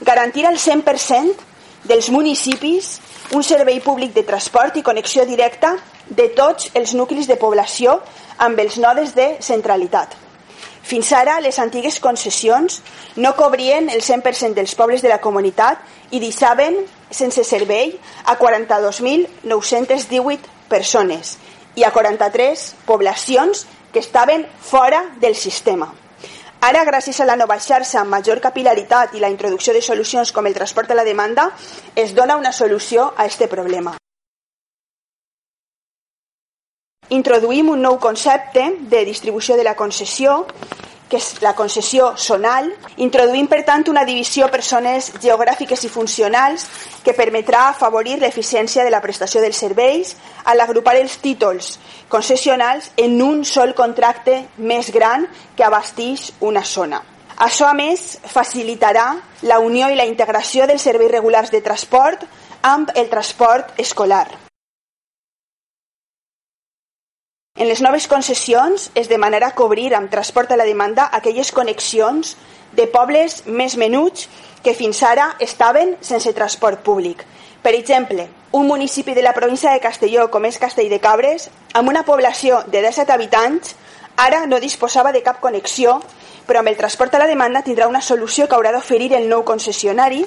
Garantir al 100% dels municipis un servei públic de transport i connexió directa de tots els nuclis de població amb els nodes de centralitat. Fins ara, les antigues concessions no cobrien el 100% dels pobles de la comunitat i deixaven sense servei a 42.918 persones i a 43 poblacions que estaven fora del sistema. Ara, gràcies a la nova xarxa amb major capilaritat i la introducció de solucions com el transport a la demanda, es dona una solució a aquest problema. Introduïm un nou concepte de distribució de la concessió que és la concessió zonal, introduint per tant una divisió per zones geogràfiques i funcionals que permetrà afavorir l'eficiència de la prestació dels serveis a l'agrupar els títols concessionals en un sol contracte més gran que abastix una zona. Això, a més, facilitarà la unió i la integració dels serveis regulars de transport amb el transport escolar. En les noves concessions es demanarà cobrir amb transport a la demanda aquelles connexions de pobles més menuts que fins ara estaven sense transport públic. Per exemple, un municipi de la província de Castelló, com és Castell de Cabres, amb una població de 17 habitants, ara no disposava de cap connexió, però amb el transport a la demanda tindrà una solució que haurà d'oferir el nou concessionari